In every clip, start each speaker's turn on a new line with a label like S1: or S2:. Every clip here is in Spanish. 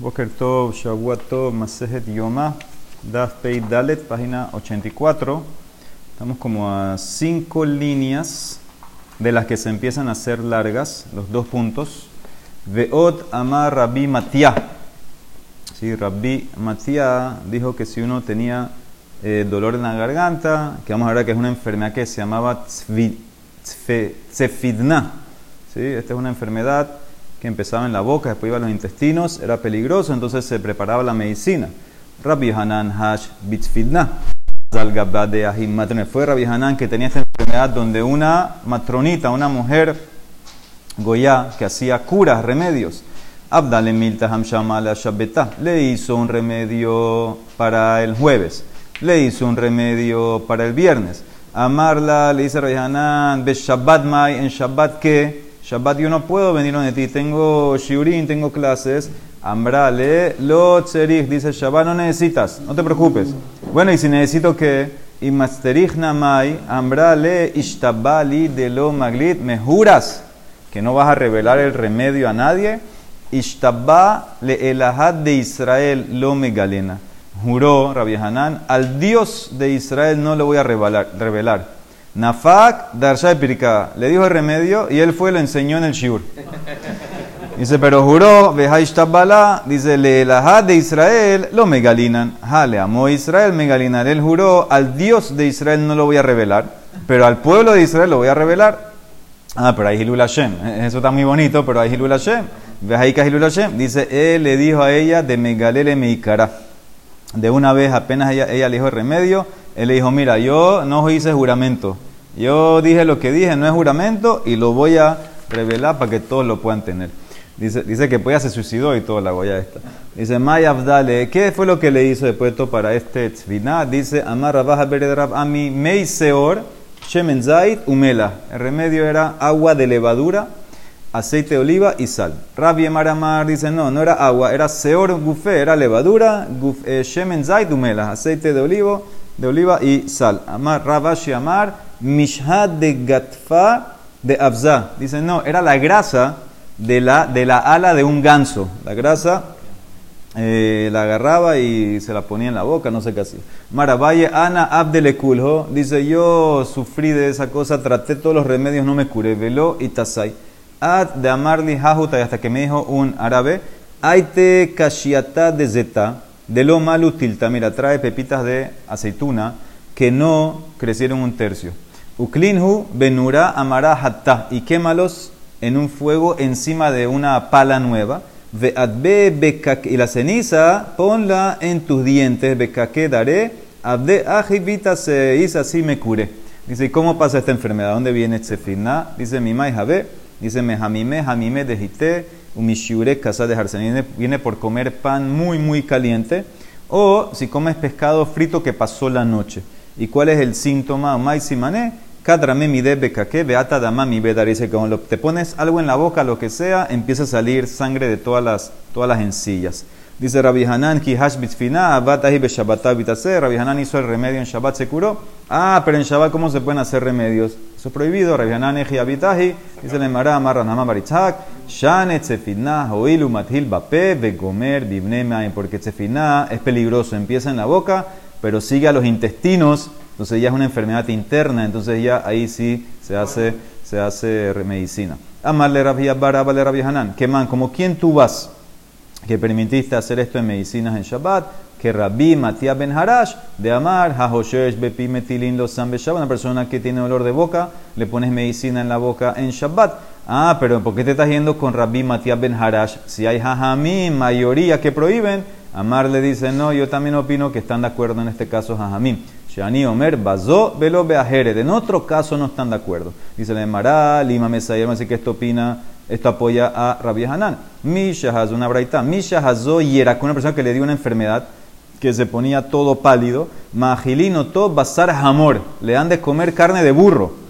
S1: Boker Tov, Shavuot Tov, Masejet Yomá, Daf Pei Dalet, página 84. Estamos como a cinco líneas de las que se empiezan a hacer largas, los dos puntos. Veot Amar Rabbi Matia. Sí, Rabbi Matia dijo que si uno tenía eh, dolor en la garganta, que vamos a ver que es una enfermedad que se llamaba Tzefidna. ¿Sí? Esta es una enfermedad que empezaba en la boca, después iba a los intestinos, era peligroso, entonces se preparaba la medicina. Rabbi Hanan Hash Bitzfidna. Fue Rabbi Hanan que tenía esta enfermedad donde una matronita, una mujer goya que hacía curas, remedios, Abdale Milta Hamshamala Shabbeta, le hizo un remedio para el jueves, le hizo un remedio para el viernes. Amarla le dice Rabbi Hanan, Shabbat Mai, en Shabbat que Shabbat yo no puedo venir donde ti, tengo shiurin, tengo clases. Ambrale, lo tzerich, dice Shabbat, no necesitas, no te preocupes. Bueno, y si necesito que, y masterich namai, ambrale, ishtabali de lo maglit, me juras que no vas a revelar el remedio a nadie. Ishtabba le elahad de Israel lo megalena. Juró Rabbi Hanan, al Dios de Israel no le voy a revelar. Nafak Darsha Pirka. Le dijo el remedio y él fue y lo enseñó en el Shiur. Dice, pero juró, Tabala, dice, le la de Israel lo megalinan. Ja, le amó Israel, megalinan. Él juró, al Dios de Israel no lo voy a revelar, pero al pueblo de Israel lo voy a revelar. Ah, pero hay Hilul Hashem. Eso está muy bonito, pero hay Hilul Hashem. Vejaika Hilul Hashem. Dice, él le dijo a ella, de megalele meikara. De una vez, apenas ella, ella le dijo el remedio, él le dijo, mira, yo no hice juramento. Yo dije lo que dije, no es juramento, y lo voy a revelar para que todos lo puedan tener. Dice, dice que pues se suicidó y todo la goya esta. Dice, Maya Abdale, ¿qué fue lo que le hizo después de para este tzvina? Dice, Amar Rabaja Beredrab Ami Mei Seor, Shemen Zait, Umela. El remedio era agua de levadura, aceite de oliva y sal. Rabbi Amar dice, no, no era agua, era Seor Gufe, era levadura, eh, Shemen Zait, Umela, aceite de olivo de oliva y sal. Amar, Rabashi Amar, Mishad de Gatfa de Abza. Dice, no, era la grasa de la, de la ala de un ganso. La grasa eh, la agarraba y se la ponía en la boca, no sé qué hacía. Maravalle Ana Abdelekulho dice, yo sufrí de esa cosa, traté todos los remedios, no me curé. Velo y tasai. Ad de Amarli Hajuta, hasta que me dijo un árabe, Aite Kashiata de Zeta de lo malo tilta, mira, trae pepitas de aceituna que no crecieron un tercio. Uklinhu benura amara hatta y quémalos en un fuego encima de una pala nueva. y la ceniza ponla en tus dientes. Bekake daré. Abde ajivita se hizo así me curé. Dice, ¿y cómo pasa esta enfermedad? ¿Dónde viene Tsefina? Dice, mi jabe. Dice, me jamime, jamime dejité umishure casa de viene, viene por comer pan muy, muy caliente, o si comes pescado frito que pasó la noche. ¿Y cuál es el síntoma? Maisimané, kadrame mi bekake, beata dama mi bedar. Dice que cuando te pones algo en la boca, lo que sea, empieza a salir sangre de todas las, todas las encillas. Dice Rabbi Hanan, ki hash bitfina, abatahi be Shabbat Rabbi Hanan hizo el remedio en Shabbat, se curó. Ah, pero en Shabbat, ¿cómo se pueden hacer remedios? Eso es prohibido. Rabbi Hanan eji abitahi, dice le mara amarra baritzak, porque tzefina es peligroso, empieza en la boca, pero sigue a los intestinos, entonces ya es una enfermedad interna, entonces ya ahí sí se hace, se hace medicina. Amarle Rabbi Abbar, Rabbi Hanan, que man, como quién tú vas que permitiste hacer esto en medicinas en Shabbat, que Rabbi Matías Ben Harash de Amar, Hahoshesh Bepi Metilin Los Shabbat, una persona que tiene dolor de boca, le pones medicina en la boca en Shabbat. Ah, pero ¿por qué te estás yendo con Rabbi Matías Ben Harash? Si hay Jajamim, mayoría que prohíben, Amar le dice, no, yo también opino que están de acuerdo en este caso Jajamim. Shani Omer, Bazo, Velo Beajered. En otro caso no están de acuerdo. Dice le Mará, Lima Mesayer, así que esto opina esto apoya a Rabbi Hanan. Misha Hazo, una braita. Misha Hazo era una persona que le dio una enfermedad que se ponía todo pálido. Majilino to basar hamor. Le dan de comer carne de burro.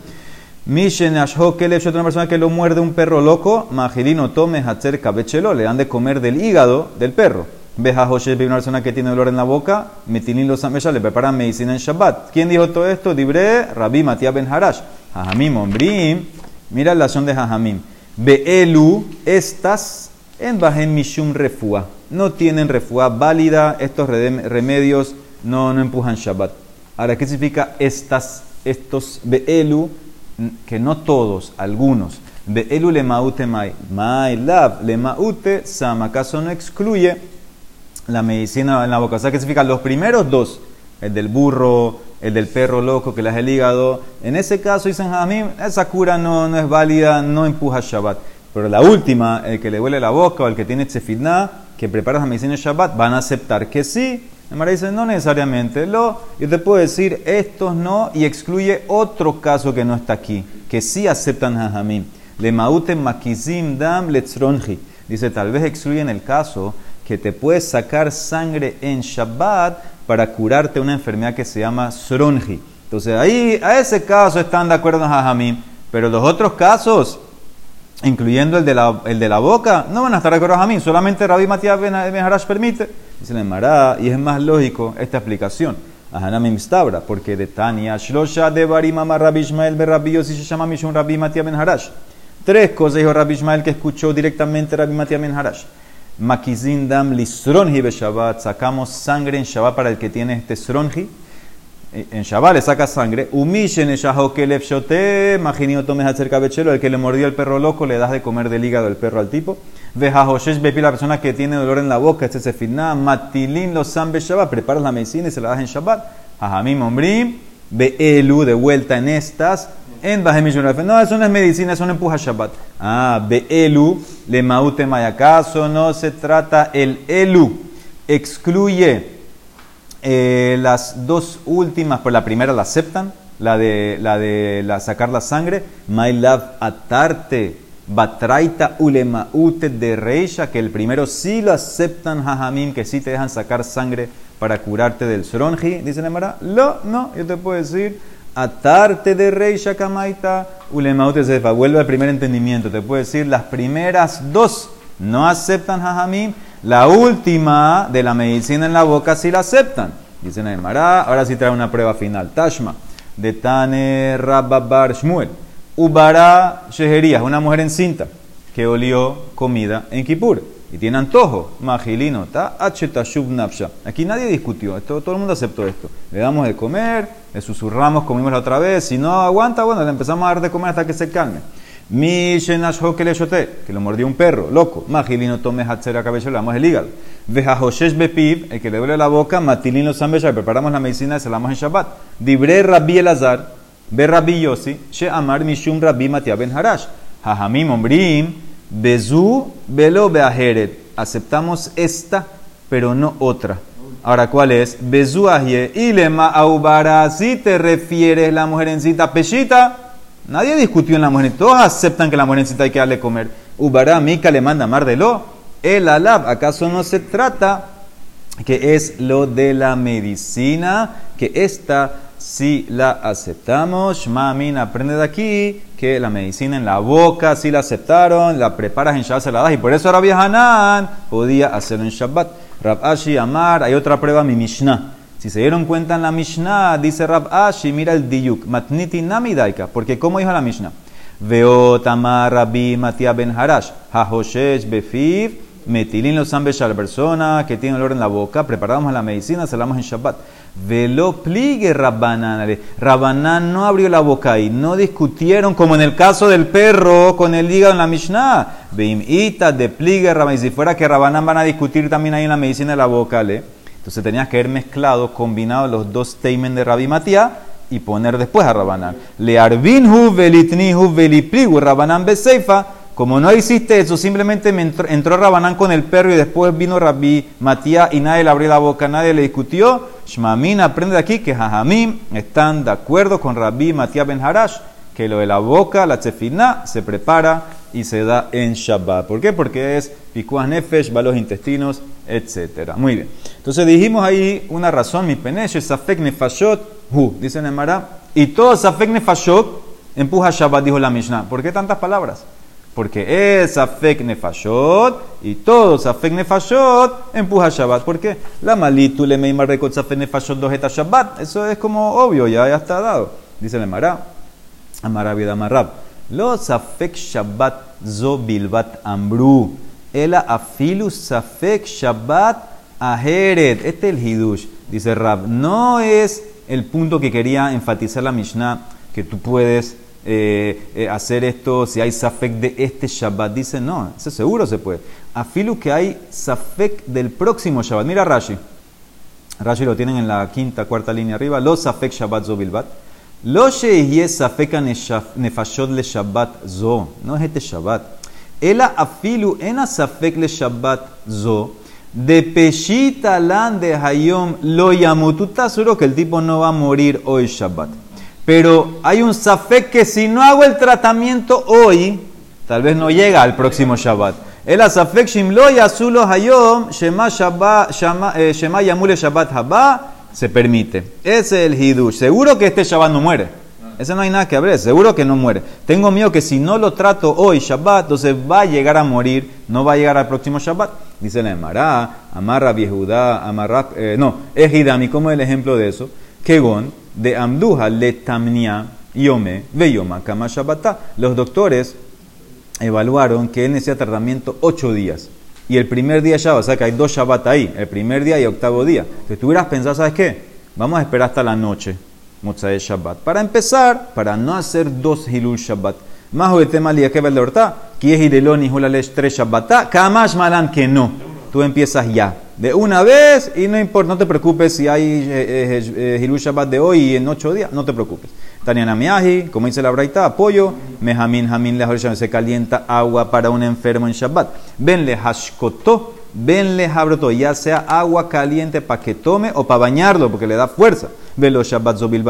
S1: Mishen Ashho le una persona que lo muerde un perro loco. Majilino to mehacher cabechelo. Le dan de comer del hígado del perro. Beja una persona que tiene dolor en la boca. Metilin los le preparan medicina en Shabbat. ¿Quién dijo todo esto? Dibre Rabbi Matías Ben Harash. Jajamim, Ombrim. Mira la acción de Jajamim. Beelu, estas En Bahem Mishum Refua. No tienen refua válida. Estos remedios no, no empujan Shabbat. Ahora, ¿qué significa estas, estos Be'elu? Que no todos, algunos. Be'elu le maute mai. Mai lav le maute sam. ¿Acaso no excluye la medicina en la boca? O sea, ¿qué significa? Los primeros dos. El del burro, el del perro loco que le hace el hígado. En ese caso, dicen a mí, esa cura no, no es válida, no empuja Shabbat. Pero la última, el que le huele la boca o el que tiene tsefilná, que prepara la medicina Shabbat, van a aceptar que sí. El dice, no necesariamente. Lo, yo te puedo decir, estos no, y excluye otro caso que no está aquí, que sí aceptan hajamim. Le mauten makizim dam letzronji. Dice, tal vez excluyen el caso que te puedes sacar sangre en Shabbat para curarte una enfermedad que se llama Sronji. Entonces ahí, a ese caso están de acuerdo en Jajamim, pero los otros casos, incluyendo el de la, el de la boca, no van a estar acuerdo en Jajamim, solamente Rabbi Matías Ben Harash permite. Dice el Mará, y es más lógico esta explicación. Ahanamim Stabra, porque de Tania, Shlosha de Barimama Rabbi Ishmael Berrabi si se llama Mishun Rabbi Matías Ben Harash. Tres cosas dijo Rabbi Ishmael que escuchó directamente Rabbi Matías Ben Harash. Makizindam lisronji be. Sacamos sangre en Shabbat para el que tiene este sronji. En Shabbat le saca sangre. Majinio tomes acerca bechelo. El que le mordió el perro loco le das de comer del hígado del perro al tipo. Vejahoshesh bepi la persona que tiene dolor en la boca. Este se. Matilin lo san Shabbat. Preparas la medicina y se la das en Shabbat. Jajamim ombrim. Beelu de vuelta en estas en No, eso no es medicina, eso no empuja Shabbat. Ah, Be'elu, le maute mayacaso, no se trata el elu. Excluye eh, las dos últimas, por la primera la aceptan, la de, la de la sacar la sangre. My love atarte, batraita ulemaute de reisha, que el primero sí lo aceptan, jajamim, que sí te dejan sacar sangre para curarte del sronji. Dice Nemara, no, no, yo te puedo decir atarte de rey Shakamaita, ulemaute sefa. Vuelve al primer entendimiento. Te puedo decir, las primeras dos no aceptan jajamim, la última de la medicina en la boca sí la aceptan. Dicen Aymara, ahora sí trae una prueba final. Tashma, de Tane Rababar Shmuel. Ubara Shehería, una mujer encinta que olió comida en Kippur y tiene antojo, magilino, ta nafsha. Aquí nadie discutió, esto, todo el mundo aceptó esto. Le damos de comer, le susurramos, comimos la otra vez, si no aguanta, bueno, le empezamos a dar de comer hasta que se calme. Que lo mordió un perro, loco. Magilino tome hatzera cabello, le damos el hígado. Vejahoshesh bepiv, el que le duele la boca, matilino sambesha, preparamos la medicina y se la damos en Shabbat. Dibre rabbi elazar, be rabbi yosi, she amar mishum rabbi matia ben harash. Hajamim ombrim, Bezú, velo beajeret. Aceptamos esta, pero no otra. Ahora, ¿cuál es? Bezú ahie. Ilema aubara. Si te refieres la mujerencita pechita, nadie discutió en la mujer. Todos aceptan que la mujerencita hay que darle comer. Ubara, mica le manda mar de lo. El alab. ¿Acaso no se trata que es lo de la medicina? Que esta si la aceptamos. Mamin aprende de aquí que la medicina en la boca si la aceptaron, la preparas en Shabbat, se la das. Y por eso Rabbi Hanan podía hacerlo en Shabbat. Rab Ashi Amar, hay otra prueba, mi Mishnah. Si se dieron cuenta en la Mishnah, dice Rab Ashi, mira el Diyuk, Matniti Namidaika, porque como dijo la Mishnah, Veo Tamar Rabbi Matia Ben Harash, Hahoshesh Befiv, Metilin los a la persona que tiene olor en la boca, preparamos la medicina, se la damos en Shabbat. Velo pligue Rabbanan. Rabbanan no abrió la boca y no discutieron como en el caso del perro con el hígado en la Mishnah. Ita de pligue Rabbanan. Si fuera que Rabbanan van a discutir también ahí en la medicina de la boca, ¿le? Entonces tenías que haber mezclado, combinado los dos teimen de Rabbi Matías y poner después a Rabbanan. Le arbinhu velitnihu velipligu Rabbanan beseifa como no hiciste eso, simplemente entró, entró, Rabanán con el perro y después vino Rabbi Matías y nadie le abrió la boca, nadie le discutió. Shmamin aprende de aquí que Jajamim están de acuerdo con Rabbi Matías Ben Harash, que lo de la boca, la chefina, se prepara y se da en Shabbat. ¿Por qué? Porque es pikuas nefesh, va los intestinos, etc. Muy bien. Entonces dijimos ahí una razón, mi peneche, safek nefashot, hu, dice Emara, y todo safek nefashot empuja Shabbat, dijo la Mishnah. ¿Por qué tantas palabras? Porque es afek nefashot y todo afek nefashot empuja Shabbat. ¿Por qué? La malitu le meimar rekot afek nefashot dojeta Shabbat. Eso es como obvio, ya, ya está dado. Dice el Marab. Amarab y Amarab. Los afek Shabbat zo bilbat ambru. Ela afilu safek Shabbat aheret. Este es el hidush, dice Rab. No es el punto que quería enfatizar la Mishnah, que tú puedes eh, eh, hacer esto si hay safek de este Shabbat. Dice, no, eso seguro se puede. Afilu que hay safek del próximo Shabbat. Mira Rashi. Rashi lo tienen en la quinta, cuarta línea arriba. Los safek Shabbat zobilbat. Lo sheyeh safek nefashot le Shabbat zo. No es este Shabbat. Ela afilu ena safek le Shabbat zo. De peshita lan de hayom lo yamu. Tú estás seguro que el tipo no va a morir hoy Shabbat. Pero hay un safek que si no hago el tratamiento hoy, tal vez no llega al próximo Shabbat. El asafek shimlo yasulo hayom shema Shabbat eh, shema yamule Shabbat haba se permite. Ese es el hidush. Seguro que este Shabbat no muere. Ese no hay nada que hablar, seguro que no muere. Tengo miedo que si no lo trato hoy, Shabbat, entonces va a llegar a morir, no va a llegar al próximo Shabbat. Dice la Emara, amarra viejudá, amarra, eh, no, es Hidami, como el ejemplo de eso. Kegon, de Amduja, le tamnia, yome, veyoma, kama Shabbatá. Los doctores evaluaron que él necesita tratamiento ocho días. Y el primer día Shabbat, o sea que hay dos Shabbat ahí, el primer día y octavo día. Entonces tú hubieras pensado, ¿sabes qué? Vamos a esperar hasta la noche Motzai Shabbat. Para empezar, para no hacer dos Hilul Shabbat. Más de tema que va el que es Hilelón y Hulalesh tres Shabbat. Kamash Malan que no. Tú empiezas ya. De una vez y no importa, no te preocupes si hay eh, eh, eh, Hilul Shabbat de hoy y en ocho días, no te preocupes. Taniana Miaji, como dice la Braita, apoyo. Mejamin, Jamin, se calienta agua para un enfermo en Shabbat. Venle Hashkoto venle jabroto, ya sea agua caliente para que tome o para bañarlo, porque le da fuerza. Velo Shabbat Zobil.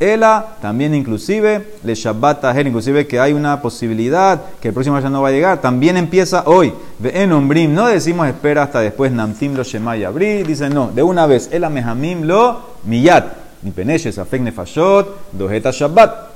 S1: Ela también inclusive, le Shabbat Taher, inclusive que hay una posibilidad que el próximo año no va a llegar, también empieza hoy. En Ombrim, no decimos espera hasta después Namtim lo Shemay Abri, dice no, de una vez, Ela Mehamim lo Miyat, ni Peneshes, Afek Nefashot, Dojeta Shabbat.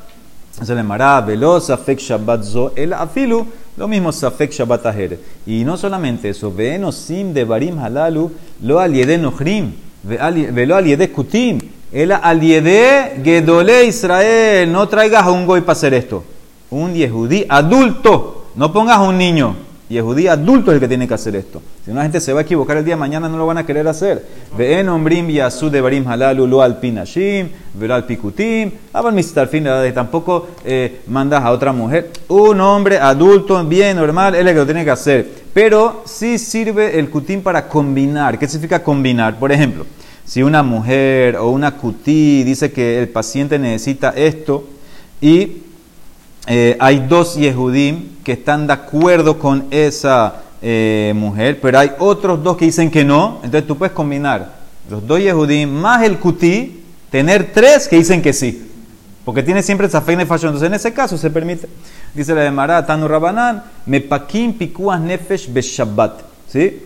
S1: Se le mará veloz Afek Shabbat Zo, el Afilu, lo mismo Safek Shabbat Aher. Y no solamente eso, sim de Barim Halalu, lo aliede Nohrim, velo aliede Kutim, el aliede Gedole Israel. No traigas a un goy para hacer esto. Un yehudí adulto, no pongas a un niño. Y el judío adulto es el que tiene que hacer esto. Si una gente se va a equivocar el día de mañana, no lo van a querer hacer. Ve ombrim yasu de barim halalu lo al pinashim, ver al pikutim. Abal al fin tampoco eh, mandas a otra mujer. Un hombre adulto, bien, normal, él es el que lo tiene que hacer. Pero sí sirve el kutim para combinar. ¿Qué significa combinar? Por ejemplo, si una mujer o una kutí dice que el paciente necesita esto y eh, hay dos Yehudim que están de acuerdo con esa eh, mujer, pero hay otros dos que dicen que no. Entonces tú puedes combinar los dos Yehudim más el Kutí, tener tres que dicen que sí. Porque tiene siempre esa fe de fashion. Entonces en ese caso se permite. Dice la de Mará, Tanu Rabanán, Mepakim pikuas nefesh beshabbat. ¿Sí?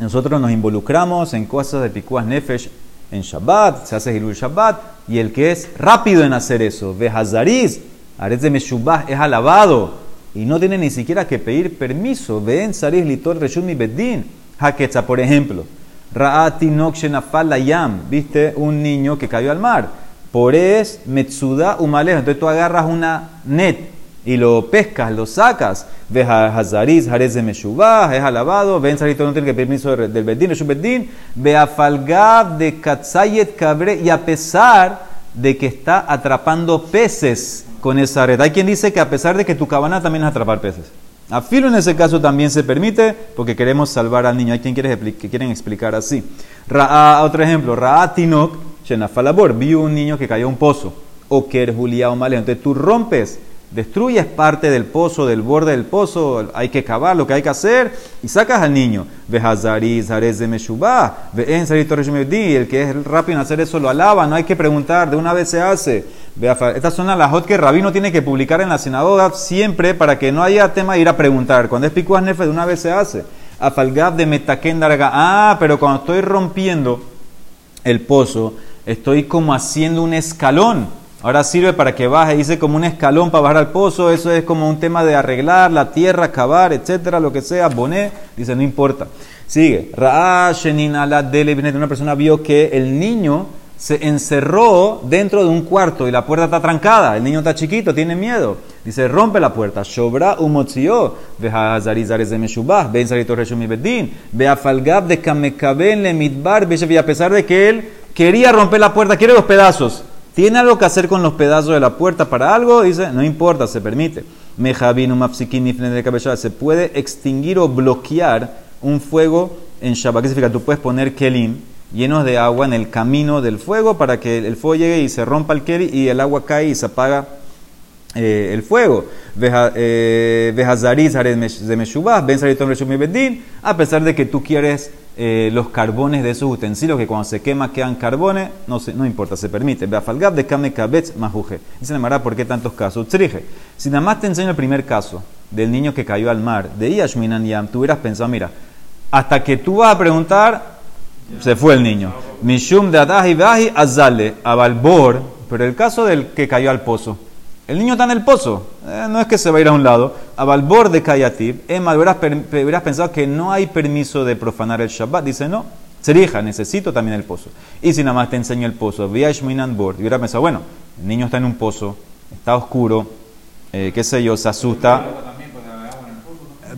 S1: Nosotros nos involucramos en cosas de pikuas nefesh en Shabbat, se hace Hilul Shabbat, y el que es rápido en hacer eso, Hazariz, Aretz de Meshubah es alabado y no tiene ni siquiera que pedir permiso. Ven, Saris Litor Reshut mi Beddin. Haketza, por ejemplo. Ra'ati Nokshenafal Yam. Viste un niño que cayó al mar. Por es Metsuda Umaleja. Entonces tú agarras una net y lo pescas, lo sacas. Ve Hazariz, Jarez de Meshubah, es alabado. Ven, Saris no tiene que pedir permiso del Beddin, Reshut Beddin. Ve Afalgab de Katzayet Cabre. Y a pesar de que está atrapando peces con esa red. Hay quien dice que a pesar de que tu cabana también es atrapar peces. A filo en ese caso también se permite porque queremos salvar al niño. Hay quien quiere que quieren explicar así. Ra otro ejemplo, Ra'a Tinok, Shenafalabor, vio un niño que cayó a un pozo. O que Julia o. Entonces tú rompes destruyes parte del pozo, del borde del pozo, hay que cavar lo que hay que hacer y sacas al niño. Ve de el que es rápido en hacer eso lo alaba, no hay que preguntar, de una vez se hace. Estas son las hot que el rabino tiene que publicar en la sinagoga siempre para que no haya tema de ir a preguntar. Cuando es picuas nefe, de una vez se hace. Afalgab de Metaken Ah, pero cuando estoy rompiendo el pozo, estoy como haciendo un escalón Ahora sirve para que baje, dice como un escalón para bajar al pozo, eso es como un tema de arreglar la tierra, cavar, etcétera, lo que sea, boné, dice no importa. Sigue, una persona vio que el niño se encerró dentro de un cuarto y la puerta está trancada, el niño está chiquito, tiene miedo. Dice, rompe la puerta. Shobra umotzio, reshumi bedin, beafalgab de kamekaben le mitbar, a pesar de que él quería romper la puerta, quiere los pedazos. ¿Tiene algo que hacer con los pedazos de la puerta para algo? Dice, no importa, se permite. Se puede extinguir o bloquear un fuego en Shabbat. ¿Qué significa? Tú puedes poner kelim llenos de agua en el camino del fuego para que el fuego llegue y se rompa el keli y el agua cae y se apaga eh, el fuego. Eh, a pesar de que tú quieres eh, los carbones de esos utensilios, que cuando se quema quedan carbones, no, se, no importa, se permite. Beafalgab de kame kabetz majuje. Dice la ¿por qué tantos casos? Trije. Si nada más te enseño el primer caso del niño que cayó al mar, de Yashminan Yam, tú hubieras pensado, mira, hasta que tú vas a preguntar, se fue el niño. Mishum de Adahi Bahi Azale, Abalbor, pero el caso del que cayó al pozo. El niño está en el pozo, eh, no es que se va a ir a un lado. Abalbor de Kayatib, Emma, hubieras, hubieras pensado que no hay permiso de profanar el Shabbat. Dice, no, Serija, necesito también el pozo. Y si nada más te enseño el pozo, Bord, hubiera pensado, bueno, el niño está en un pozo, está oscuro, eh, qué sé yo, se asusta.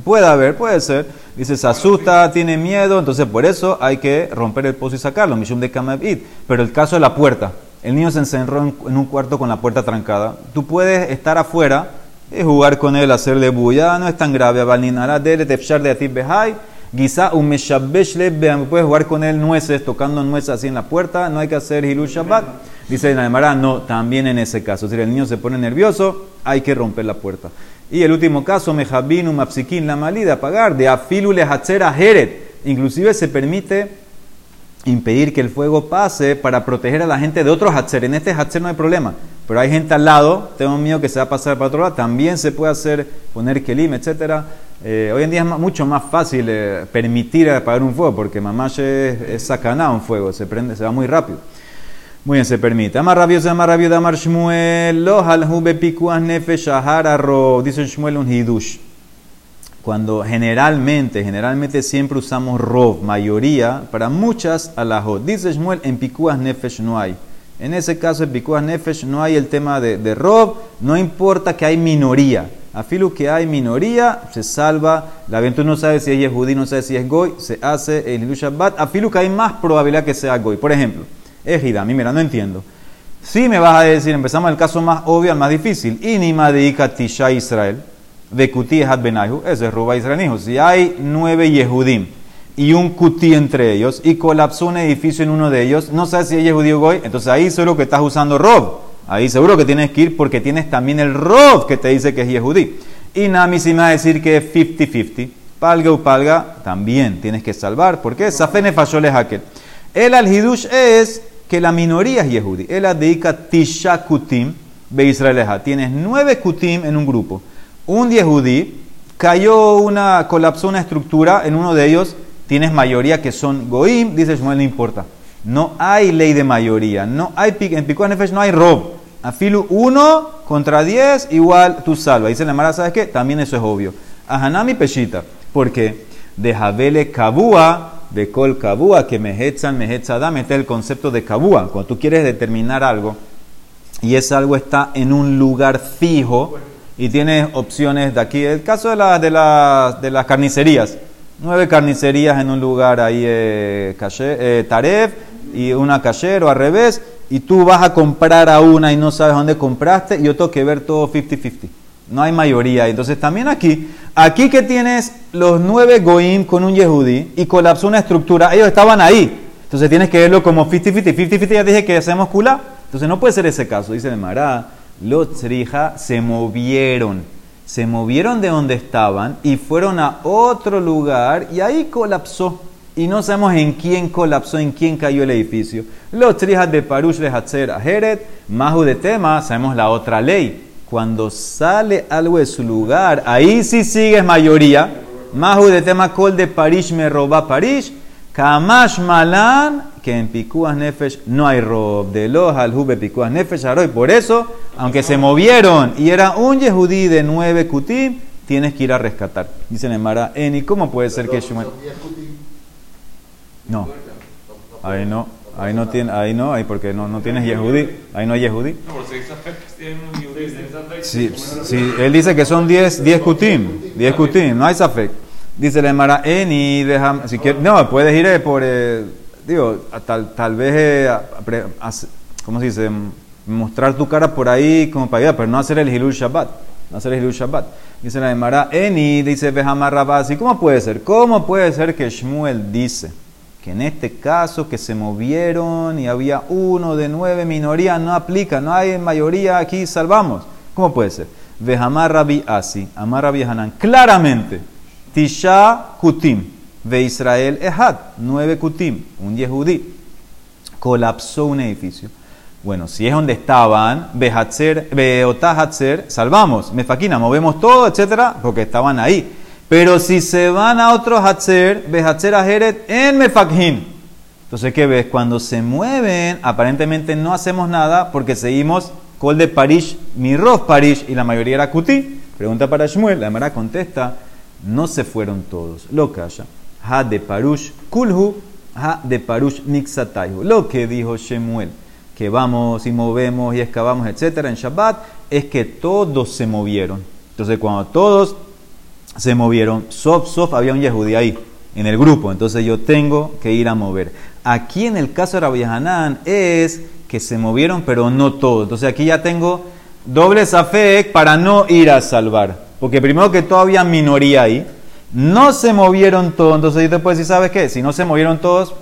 S1: Puede haber, puede ser. Dice, se asusta, tiene miedo, entonces por eso hay que romper el pozo y sacarlo. Mishum de Kamabit. Pero el caso de la puerta. El niño se encerró en, un cuarto con la puerta trancada. Tú puedes estar afuera y jugar con él, hacerle bulla, no es tan grave. Quizá un puedes jugar con él nueces, tocando nueces así en la puerta, no hay que hacer Hilul Shabbat. Dice la no, también en ese caso. Si el niño se pone nervioso, hay que romper la puerta. Y el último caso, Mejabinu Mapsikin, la malida, pagar, de Afilule Hatzera Heret. Inclusive se permite impedir que el fuego pase para proteger a la gente de otros Hatzer. En este Hatzer no hay problema, pero hay gente al lado, tengo miedo que se va a pasar para otro lado. También se puede hacer, poner kelim, etc. Eh, hoy en día es mucho más fácil eh, permitir apagar un fuego, porque mamá es, es un fuego, se prende, se va muy rápido. Muy bien, se permite. Amar rabioso, amar rabioso, amar Shmuel, lo halhube pikuas nefesh ro. Dice Shmuel un hidush. Cuando generalmente, generalmente siempre usamos rov, mayoría, para muchas alajot. Dice Shmuel, en pikuas nefesh no hay. En ese caso, en pikuas nefesh no hay el tema de, de rov, no importa que hay minoría. A filo que hay minoría, se salva. La gente no sabe si es judío, no sabe si es goy, se hace el Shabbat. A filo que hay más probabilidad que sea goy. Por ejemplo, Ejida, a mí mira, no entiendo. Si me vas a decir, empezamos el caso más obvio al más difícil. Inima de Tisha Israel, de Kuti Benayu, ese es Ruba Israel. Si hay nueve Yehudim y un Kuti entre ellos y colapsó un edificio en uno de ellos, no sabes si es Yehudí o Goy, entonces ahí seguro que estás usando Rob. Ahí seguro que tienes que ir porque tienes también el Rob que te dice que es Yehudí. Y Nami si me va a decir que es 50-50, palga o palga, también tienes que salvar. ¿Por qué? Safene Fashole Haket. El al-Hidush es que la minoría es Yehudi. Él dedica Tisha Kutim be Israeleja. Tienes nueve Kutim en un grupo. Un Yehudi cayó una, colapsó una estructura en uno de ellos. Tienes mayoría que son Goim. Dice Shmuel, no importa. No hay ley de mayoría. No hay, en Picuah Nefesh no hay rob. Afilu 1 contra 10 igual tú salva. Dice la Mara, ¿sabes qué? También eso es obvio. Ahanami Peshita. ¿Por qué? De Javele Kabua de kol kabua, que mehetzan mehetzada, mete el concepto de kabua. Cuando tú quieres determinar algo y ese algo está en un lugar fijo y tienes opciones de aquí, el caso de, la, de, la, de las carnicerías, nueve carnicerías en un lugar ahí, eh, eh taref, y una cayer o al revés, y tú vas a comprar a una y no sabes dónde compraste, y yo tengo que ver todo 50-50. No hay mayoría. Entonces también aquí, aquí que tienes los nueve goim con un yehudi y colapsó una estructura, ellos estaban ahí. Entonces tienes que verlo como 50-50. 50-50 ya dije que hacemos kula. Entonces no puede ser ese caso. Dice el Mará, los trija se movieron. Se movieron de donde estaban y fueron a otro lugar y ahí colapsó. Y no sabemos en quién colapsó, en quién cayó el edificio. Los trijas de Parush de Hatzer a Heret, Mahu de Tema, sabemos la otra ley cuando sale algo de su lugar, ahí sí sigues mayoría. Mahu de tema col de Parish me roba Parish. Kamash malan, que en Pikuas Nefesh no hay rob. De los aljube Pikuas Nefesh aroy. Por eso, aunque se movieron y era un Yehudí de nueve Kutim, tienes que ir a rescatar. Dice Nemara, Eni, ¿cómo puede ser que Shumel? No, ahí no. Ahí no tiene, ahí no, ahí porque no, no tienes Yehudí. Ahí no hay Yehudí. Sí, sí, él dice que son 10 10 kutim, 10 kutim, no hay safek. Dice la Emara, Eni, déjame, si quieres, no, puedes ir eh, por, eh, digo, tal, tal vez, eh, ¿cómo se dice? Mostrar tu cara por ahí como para ayudar, pero no hacer el Hilul Shabbat, no hacer el Hilul Shabbat. Dice la Emara, Eni, dice Behama Rabasi, ¿cómo puede ser? ¿Cómo puede ser que Shmuel dice que en este caso que se movieron y había uno de nueve minorías, no aplica, no hay mayoría aquí, salvamos. ¿Cómo puede ser? Vejamar Rabbi Asi, Amar Rabbi Hanan, claramente, Tisha Kutim, Ve Israel Ehad, nueve Kutim, un Yehudí, colapsó un edificio. Bueno, si es donde estaban, Behatzer, Beotah Hatzer, salvamos, Mefaquina, movemos todo, etcétera, porque estaban ahí. Pero si se van a otro Hatzer, Behatzer Ajeret en Mefakhin. Entonces, ¿qué ves? Cuando se mueven, aparentemente no hacemos nada porque seguimos Kol de Parish, Mirov Parish, y la mayoría era Kuti. Pregunta para Shmuel, la Mara contesta, no se fueron todos. Lo calla. Ha de Parush Kulhu, Ha de Parush Nixataihu. Lo que dijo Shemuel, que vamos y movemos y excavamos, etcétera, en Shabbat, es que todos se movieron. Entonces, cuando todos se movieron. Sof, sof, había un Yehudí ahí, en el grupo. Entonces yo tengo que ir a mover. Aquí en el caso de Rabbi Hanan es que se movieron, pero no todos. Entonces aquí ya tengo doble safek para no ir a salvar. Porque primero que todo había minoría ahí. No se movieron todos. Entonces yo te puedo decir, ¿sabes qué? Si no se movieron todos,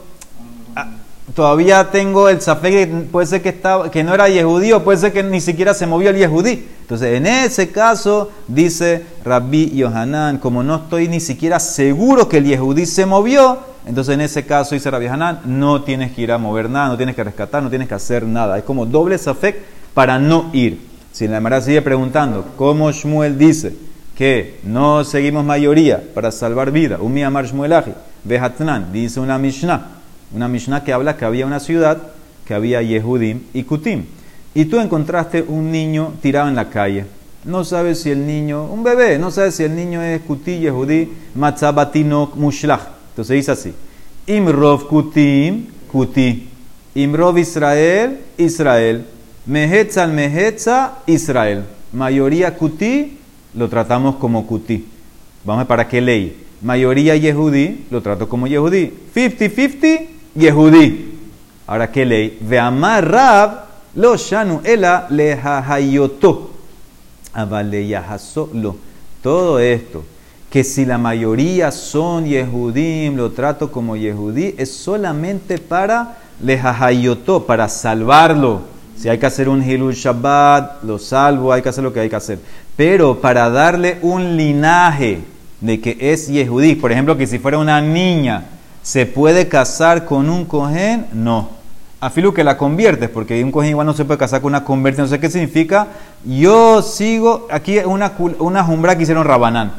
S1: ah, todavía tengo el safek, puede ser que, estaba, que no era yehudí o puede ser que ni siquiera se movió el yehudí. Entonces, en ese caso, dice Rabbi Yohanan, como no estoy ni siquiera seguro que el yehudí se movió, entonces en ese caso, dice Rabbi Yohanan, no tienes que ir a mover nada, no tienes que rescatar, no tienes que hacer nada. Es como doble safek para no ir. Si la Mara sigue preguntando, ¿cómo Shmuel dice que no seguimos mayoría para salvar vida? Un Amar Shmuelaji, Behatnan, dice una Mishnah. Una Mishnah que habla que había una ciudad, que había Yehudim y Kutim. Y tú encontraste un niño tirado en la calle. No sabes si el niño, un bebé, no sabes si el niño es Kuti, Yehudí, Matzabatino, Mushlach. Entonces dice así: Imrov Kutim, Kuti. Imrov Israel, Israel. Mehetzal Mehetza, Israel. Mayoría Kuti, lo tratamos como Kuti. Vamos a ver para qué ley. Mayoría Yehudí, lo trato como Yehudí. 50-50, Yehudí. Ahora, ¿qué ley? Veamar Rab, lo shanu ela lehahayoto. lo. Todo esto, que si la mayoría son Yehudim, lo trato como Yehudí, es solamente para lehahayoto, para salvarlo. Si hay que hacer un Hilul Shabbat, lo salvo, hay que hacer lo que hay que hacer. Pero para darle un linaje de que es Yehudí, por ejemplo, que si fuera una niña, ¿se puede casar con un cohen? No. Afilu que la conviertes, porque un cohen igual no se puede casar con una conversión. No sé qué significa. Yo sigo, aquí una, una jumbra que hicieron Rabanán,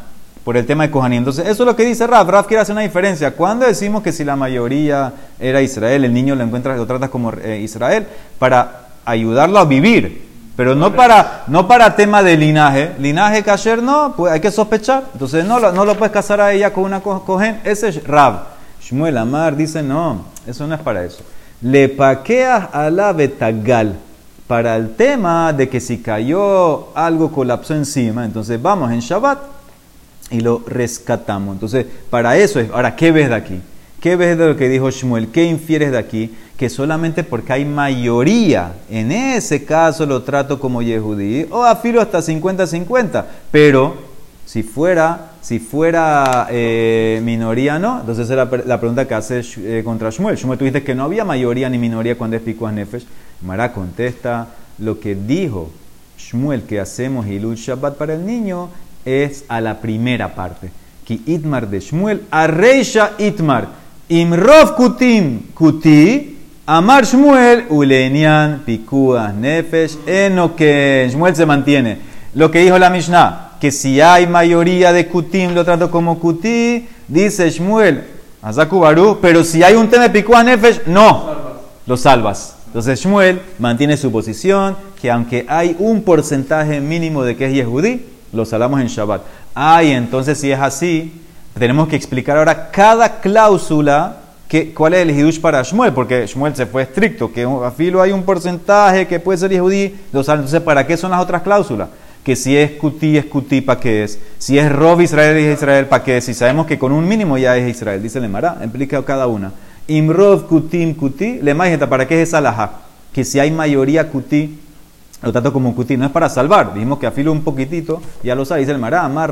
S1: por el tema de Kohanim. Entonces, eso es lo que dice Raf. Raf quiere hacer una diferencia. Cuando decimos que si la mayoría era Israel, el niño lo encuentras, lo tratas como eh, Israel, para ayudarlo a vivir. Pero no para, no para tema de linaje. Linaje kasher no, pues hay que sospechar. Entonces no, lo- no lo puedes casar a ella con una co- cohen. Ese es Rab. Shmuel Amar dice, no, eso no es para eso. Le paqueas a la betagal. Para el tema de que si cayó algo colapsó encima, entonces vamos en Shabbat y lo rescatamos. Entonces, para eso es. Ahora, ¿qué ves de aquí? ¿Qué ves de lo que dijo Shmuel? ¿Qué infieres de aquí? Que solamente porque hay mayoría, en ese caso lo trato como Yehudí, o afilo hasta 50-50. Pero si fuera, si fuera eh, minoría, no. Entonces es la, pregunta que hace eh, contra Shmuel. Shmuel, tú dices que no había mayoría ni minoría cuando es Pikuas Nefesh. Mara contesta lo que dijo Shmuel que hacemos Hilul Shabbat para el niño es a la primera parte. Ki itmar de Shmuel, arreisha itmar, imrov kutim kuti, amar Shmuel, ulenian pikuas nefesh, eno que Shmuel se mantiene. Lo que dijo la Mishnah, que si hay mayoría de kutim lo trato como kuti, dice Shmuel, Azaku Baruch, pero si hay un tema de nefesh, no, lo salvas. Entonces Shmuel mantiene su posición, que aunque hay un porcentaje mínimo de que es Yehudí, lo salvamos en Shabbat. Ah, y entonces si es así, tenemos que explicar ahora cada cláusula ¿qué, ¿cuál es el hidush para Shmuel? Porque Shmuel se fue estricto, que a filo hay un porcentaje que puede ser yehudí, entonces ¿para qué son las otras cláusulas? Que si es cuti, es cuti, ¿para qué es? Si es rob Israel, es Israel, ¿para qué es? Si sabemos que con un mínimo ya es Israel, dice el Emara, implica cada una. Imrov kutim kuti, le ¿para qué es esa laja? Que si hay mayoría kuti, lo trato como kuti, no es para salvar, dijimos que afilo un poquitito, ya lo sabe, dice el Emara, amar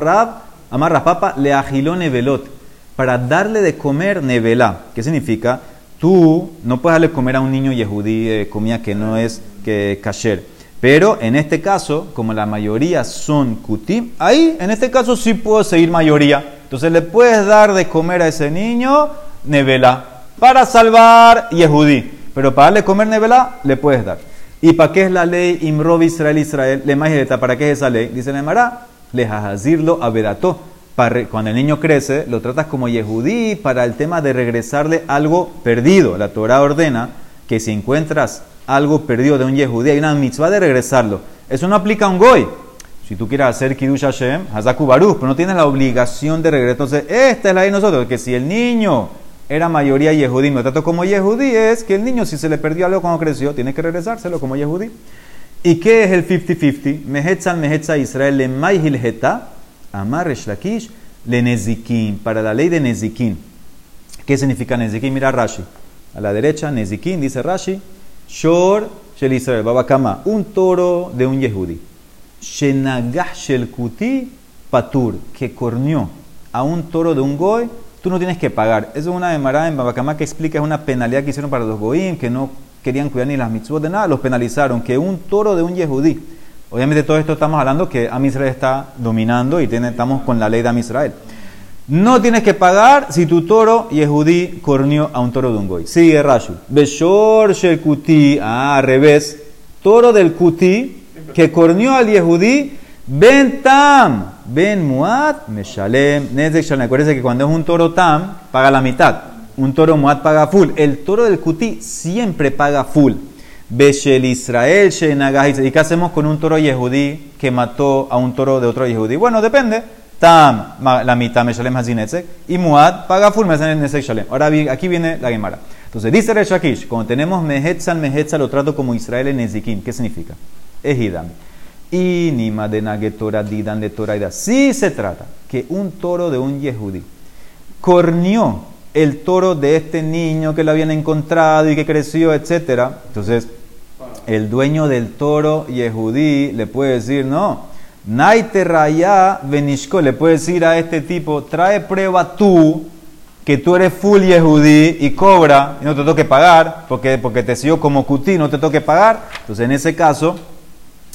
S1: rab, amar papa, le agiló nevelot, para darle de comer nevelá. ¿Qué significa? Tú no puedes darle comer a un niño yehudí eh, comida que no es que kasher. Pero en este caso, como la mayoría son kuti, ahí en este caso sí puedo seguir mayoría. Entonces le puedes dar de comer a ese niño nevela para salvar Yehudí. Pero para darle comer nevela, le puedes dar. ¿Y para qué es la ley Imrov Israel Israel? Le majeta, ¿para qué es esa ley? Dice le jazirlo a Para, cuando el niño crece, lo tratas como Yehudí para el tema de regresarle algo perdido. La Torah ordena que si encuentras algo perdido de un Yehudí, hay una mitzvah de regresarlo. Eso no aplica a un Goy. Si tú quieres hacer Kiddush Hashem, Hazaku Baruch, pero no tienes la obligación de regresar. Entonces, esta es la de nosotros, que si el niño era mayoría yehudí. Me trato como yehudí es que el niño, si se le perdió algo cuando creció, tiene que regresárselo como yehudí. ¿Y qué es el 50-50? Mehetzal Mehetza Israel le Maihil Heta, Amar Lakish, le Nezikin, para la ley de Nezikin. ¿Qué significa Nezikin? Mira Rashi. A la derecha, Nezikin, dice Rashi, Shor Shel Israel, Babakama, un toro de un yehudí. Shenagah Shel Kuti Patur, que cornió a un toro de un goy, tú no tienes que pagar. Eso es una demarada en Babacamá que explica, es una penalidad que hicieron para los goim, que no querían cuidar ni las mitzvot de nada, los penalizaron, que un toro de un yehudí. Obviamente todo esto estamos hablando que Am Israel está dominando y tiene, estamos con la ley de Am Israel. No tienes que pagar si tu toro yehudí cornió a un toro de un goy. Sigue Rashu. Beshor Shekuti, ah, al revés. Toro del Kuti que cornió al yehudí Ben Tam, Ben Muad, Meshalem, Nezek Shalem. Acuérdense que cuando es un toro Tam, paga la mitad. Un toro Muad paga full. El toro del Kuti siempre paga full. Beshel Israel, ¿Y qué hacemos con un toro yehudí que mató a un toro de otro yehudí? Bueno, depende. Tam, la mitad, Meshalem Hazinezek. Y Muad paga full, Nezek Shalem. Ahora aquí viene la Gemara. Entonces, dice Reshakish, cuando tenemos Mehetzal, Mehetzal, lo trato como Israel en Nezikim. ¿Qué significa? Ejidam. Y Nima de Nagetora Didan de Toraida. Sí se trata que un toro de un Yehudi cornió el toro de este niño que lo habían encontrado y que creció, etc. Entonces, el dueño del toro Yehudí le puede decir, no, Naite Raya Benishko, le puede decir a este tipo, trae prueba tú que tú eres full Yehudí y cobra y no te toque pagar, porque, porque te siguió como Kuti, no te toque pagar. Entonces, en ese caso,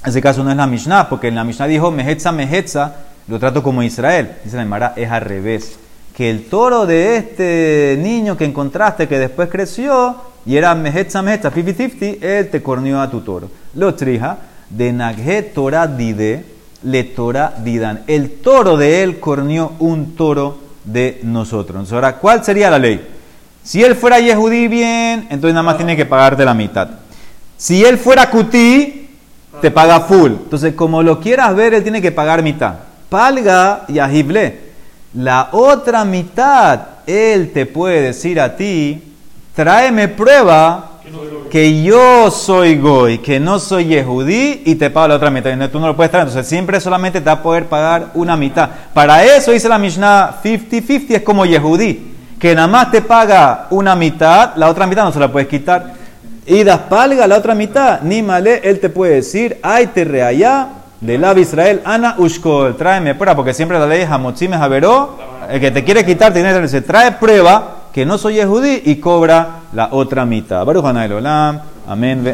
S1: ese caso no es la Mishnah, porque en la Mishnah dijo Mehetza, Mehetza, lo trato como Israel. Dice la Emara, es al revés. Que el toro de este niño que encontraste, que después creció, y era Mehetza, Mehetza, 50-50, él te corneó a tu toro. Lo trija, de Naghe Torah Dide, le Torah Didan. El toro de él corneó un toro de nosotros. Ahora, ¿cuál sería la ley? Si él fuera Yehudí bien, entonces nada más tiene que pagarte la mitad. Si él fuera Kutí, te paga full. Entonces, como lo quieras ver, él tiene que pagar mitad. Palga y ajible. La otra mitad, él te puede decir a ti, tráeme prueba que yo soy goy, que no soy yehudí y te pago la otra mitad. tú no lo puedes traer. Entonces, siempre solamente te va a poder pagar una mitad. Para eso dice la Mishnah 50-50, es como yehudí, que nada más te paga una mitad, la otra mitad no se la puedes quitar. Y das palga la otra mitad, ni male, él te puede decir, ay te reaya de la Israel, ana ushkol, tráeme prueba, porque siempre la ley es hamotzime javeró, el que te quiere quitar, tiene que decir, trae prueba que no soy judí y cobra la otra mitad. Baruch Olam, amén.